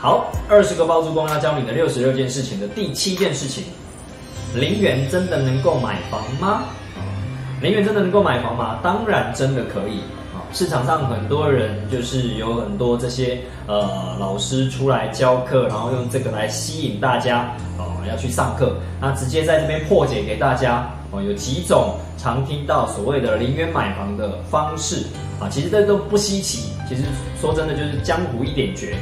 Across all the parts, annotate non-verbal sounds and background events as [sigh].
好，二十个包租公要教你的六十六件事情的第七件事情，零元真的能够买房吗？零元真的能够买房吗？当然真的可以啊！市场上很多人就是有很多这些呃老师出来教课，然后用这个来吸引大家哦要去上课，那直接在这边破解给大家哦，有几种常听到所谓的零元买房的方式啊，其实这都不稀奇，其实说真的就是江湖一点绝，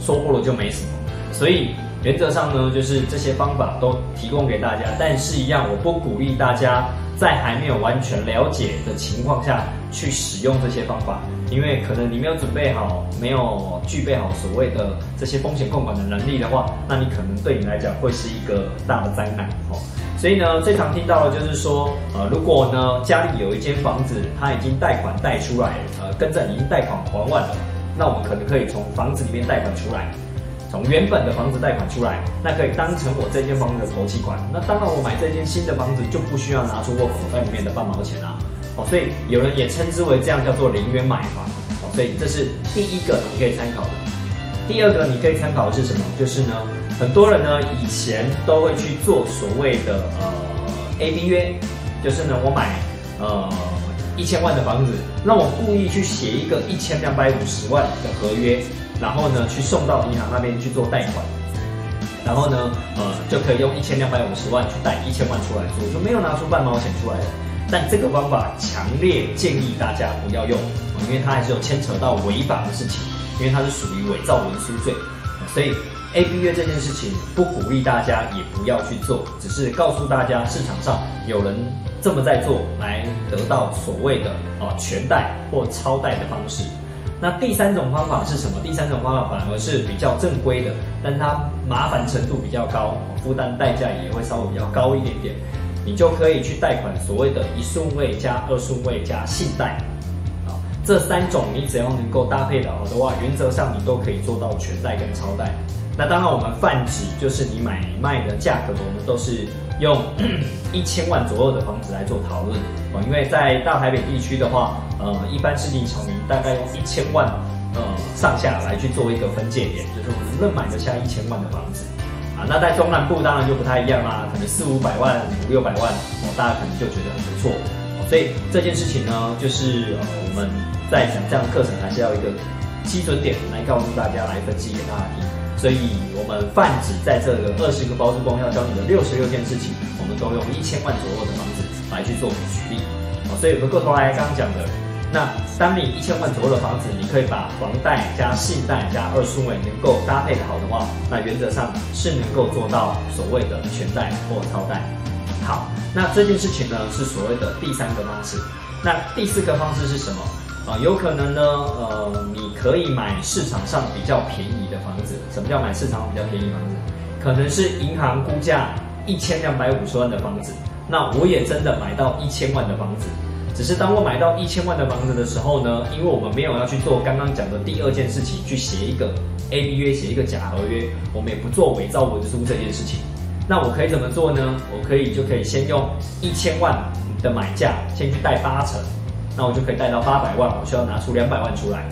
说过了就没什么，所以原则上呢，就是这些方法都提供给大家，但是一样我不鼓励大家。在还没有完全了解的情况下去使用这些方法，因为可能你没有准备好，没有具备好所谓的这些风险控管的能力的话，那你可能对你来讲会是一个大的灾难哦。所以呢，最常听到的就是说，呃，如果呢家里有一间房子，它已经贷款贷出来，呃，跟着已经贷款还完了，那我们可能可以从房子里面贷款出来。从原本的房子贷款出来，那可以当成我这间房子的头期款。那当然，我买这间新的房子就不需要拿出我口袋里面的半毛钱啦。哦，所以有人也称之为这样叫做零元买房。哦，所以这是第一个你可以参考的。第二个你可以参考的是什么？就是呢，很多人呢以前都会去做所谓的呃 A B 约，就是呢我买呃一千万的房子，那我故意去写一个一千两百五十万的合约。然后呢，去送到银行那边去做贷款，然后呢，呃，就可以用一千两百五十万去贷一千万出来做，就没有拿出半毛钱出来的。但这个方法强烈建议大家不要用，因为它还是有牵扯到违法的事情，因为它是属于伪造文书罪，所以 A B 约这件事情不鼓励大家也不要去做，只是告诉大家市场上有人这么在做，来得到所谓的啊全贷或超贷的方式。那第三种方法是什么？第三种方法反而是比较正规的，但它麻烦程度比较高，负担代价也会稍微比较高一点点。你就可以去贷款所谓的一顺位加二顺位加信贷，啊，这三种你只要能够搭配的好的话，原则上你都可以做到全贷跟超贷。那当然我们泛指就是你买卖的价格，我们都是用 [clears throat] 一千万左右的房子来做讨论啊，因为在大台北地区的话。呃，一般市井小民大概用一千万呃上下来去做一个分界点，就是我们能买得下一千万的房子啊？那在中南部当然就不太一样啦，可能四五百万、五六百万，哦，大家可能就觉得很不错。所以这件事情呢，就是我们在讲这样的课程，还是要一个基准点来告诉大家，来分析给大家听。所以我们泛指在这个二十个包租公要教你的六十六件事情，我们都用一千万左右的房子来去做举例。所以回过头来刚刚讲的。那当你一千万左右的房子，你可以把房贷加信贷加二顺位能够搭配的好的话，那原则上是能够做到所谓的全贷或超贷。好，那这件事情呢是所谓的第三个方式。那第四个方式是什么？啊，有可能呢，呃，你可以买市场上比较便宜房子。什么叫买市场比较便宜房子？可能是银行估价一千两百五十万的房子，那我也真的买到一千万的房子。只是当我买到一千万的房子的时候呢，因为我们没有要去做刚刚讲的第二件事情，去写一个 A B 约，写一个假合约，我们也不做伪造文书这件事情。那我可以怎么做呢？我可以就可以先用一千万的买价先去贷八成，那我就可以贷到八百万，我需要拿出两百万出来。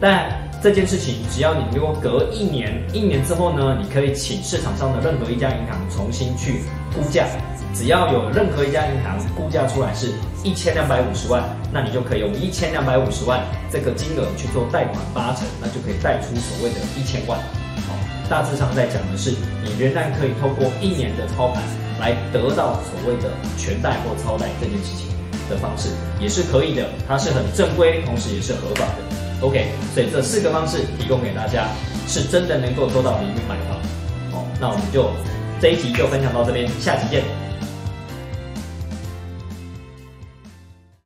但这件事情只要你如果隔一年，一年之后呢，你可以请市场上的任何一家银行重新去估价。只要有任何一家银行估价出来是一千两百五十万，那你就可以用一千两百五十万这个金额去做贷款八成，那就可以贷出所谓的一千万。好，大致上在讲的是，你仍然可以透过一年的操盘来得到所谓的全贷或超贷这件事情的方式，也是可以的。它是很正规，同时也是合法的。OK，所以这四个方式提供给大家，是真的能够做到零元买房。好，那我们就这一集就分享到这边，下集见。